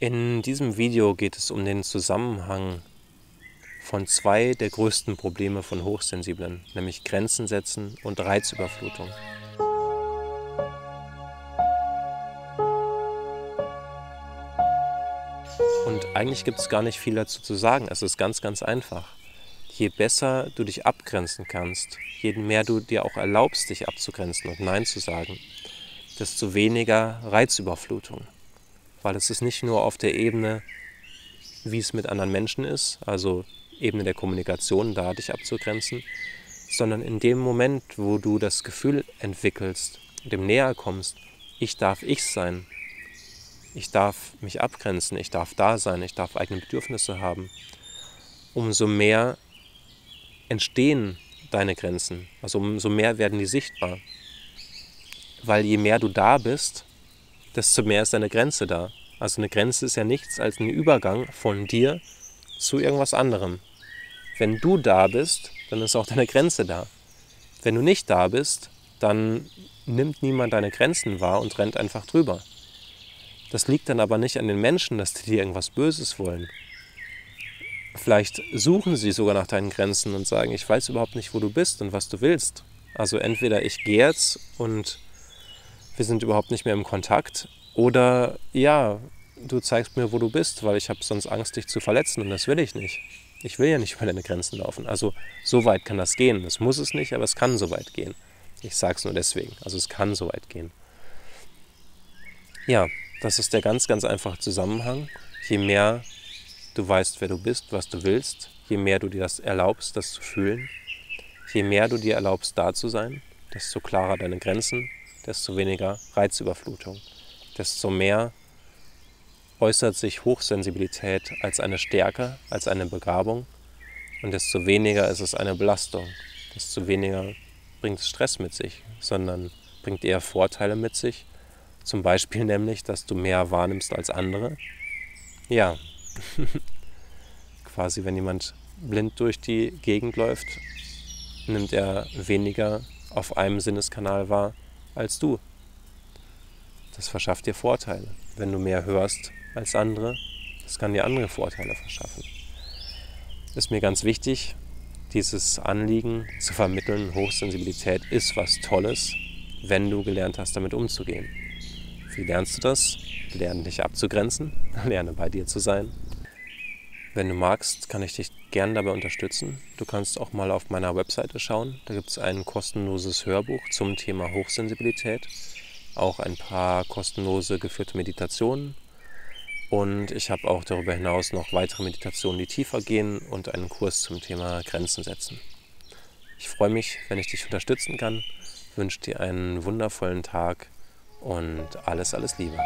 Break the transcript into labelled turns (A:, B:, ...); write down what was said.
A: In diesem Video geht es um den Zusammenhang von zwei der größten Probleme von Hochsensiblen, nämlich Grenzen setzen und Reizüberflutung. Und eigentlich gibt es gar nicht viel dazu zu sagen. Es ist ganz, ganz einfach. Je besser du dich abgrenzen kannst, je mehr du dir auch erlaubst, dich abzugrenzen und Nein zu sagen, desto weniger Reizüberflutung weil es ist nicht nur auf der Ebene, wie es mit anderen Menschen ist, also Ebene der Kommunikation, da dich abzugrenzen, sondern in dem Moment, wo du das Gefühl entwickelst, dem näher kommst, ich darf ich sein, ich darf mich abgrenzen, ich darf da sein, ich darf eigene Bedürfnisse haben, umso mehr entstehen deine Grenzen, also umso mehr werden die sichtbar. Weil je mehr du da bist, desto mehr ist deine Grenze da. Also eine Grenze ist ja nichts als ein Übergang von dir zu irgendwas anderem. Wenn du da bist, dann ist auch deine Grenze da. Wenn du nicht da bist, dann nimmt niemand deine Grenzen wahr und rennt einfach drüber. Das liegt dann aber nicht an den Menschen, dass die dir irgendwas Böses wollen. Vielleicht suchen sie sogar nach deinen Grenzen und sagen, ich weiß überhaupt nicht, wo du bist und was du willst. Also entweder ich gehe jetzt und wir sind überhaupt nicht mehr im Kontakt oder ja, du zeigst mir, wo du bist, weil ich habe sonst Angst, dich zu verletzen und das will ich nicht. Ich will ja nicht über deine Grenzen laufen. Also so weit kann das gehen. Es muss es nicht, aber es kann so weit gehen. Ich sage es nur deswegen. Also es kann so weit gehen. Ja, das ist der ganz, ganz einfache Zusammenhang. Je mehr du weißt, wer du bist, was du willst, je mehr du dir das erlaubst, das zu fühlen, je mehr du dir erlaubst, da zu sein, desto klarer deine Grenzen, desto weniger Reizüberflutung, desto mehr äußert sich Hochsensibilität als eine Stärke, als eine Begabung. Und desto weniger ist es eine Belastung, desto weniger bringt es Stress mit sich, sondern bringt eher Vorteile mit sich. Zum Beispiel nämlich, dass du mehr wahrnimmst als andere. Ja, quasi wenn jemand blind durch die Gegend läuft, nimmt er weniger auf einem Sinneskanal wahr als du. Das verschafft dir Vorteile. Wenn du mehr hörst als andere, das kann dir andere Vorteile verschaffen. Ist mir ganz wichtig, dieses Anliegen zu vermitteln, Hochsensibilität ist was Tolles, wenn du gelernt hast, damit umzugehen. Wie lernst du das? Lerne dich abzugrenzen, lerne bei dir zu sein. Wenn du magst, kann ich dich gern dabei unterstützen. Du kannst auch mal auf meiner Webseite schauen. Da gibt es ein kostenloses Hörbuch zum Thema Hochsensibilität, auch ein paar kostenlose geführte Meditationen und ich habe auch darüber hinaus noch weitere Meditationen, die tiefer gehen und einen Kurs zum Thema Grenzen setzen. Ich freue mich, wenn ich dich unterstützen kann, wünsche dir einen wundervollen Tag und alles, alles Liebe.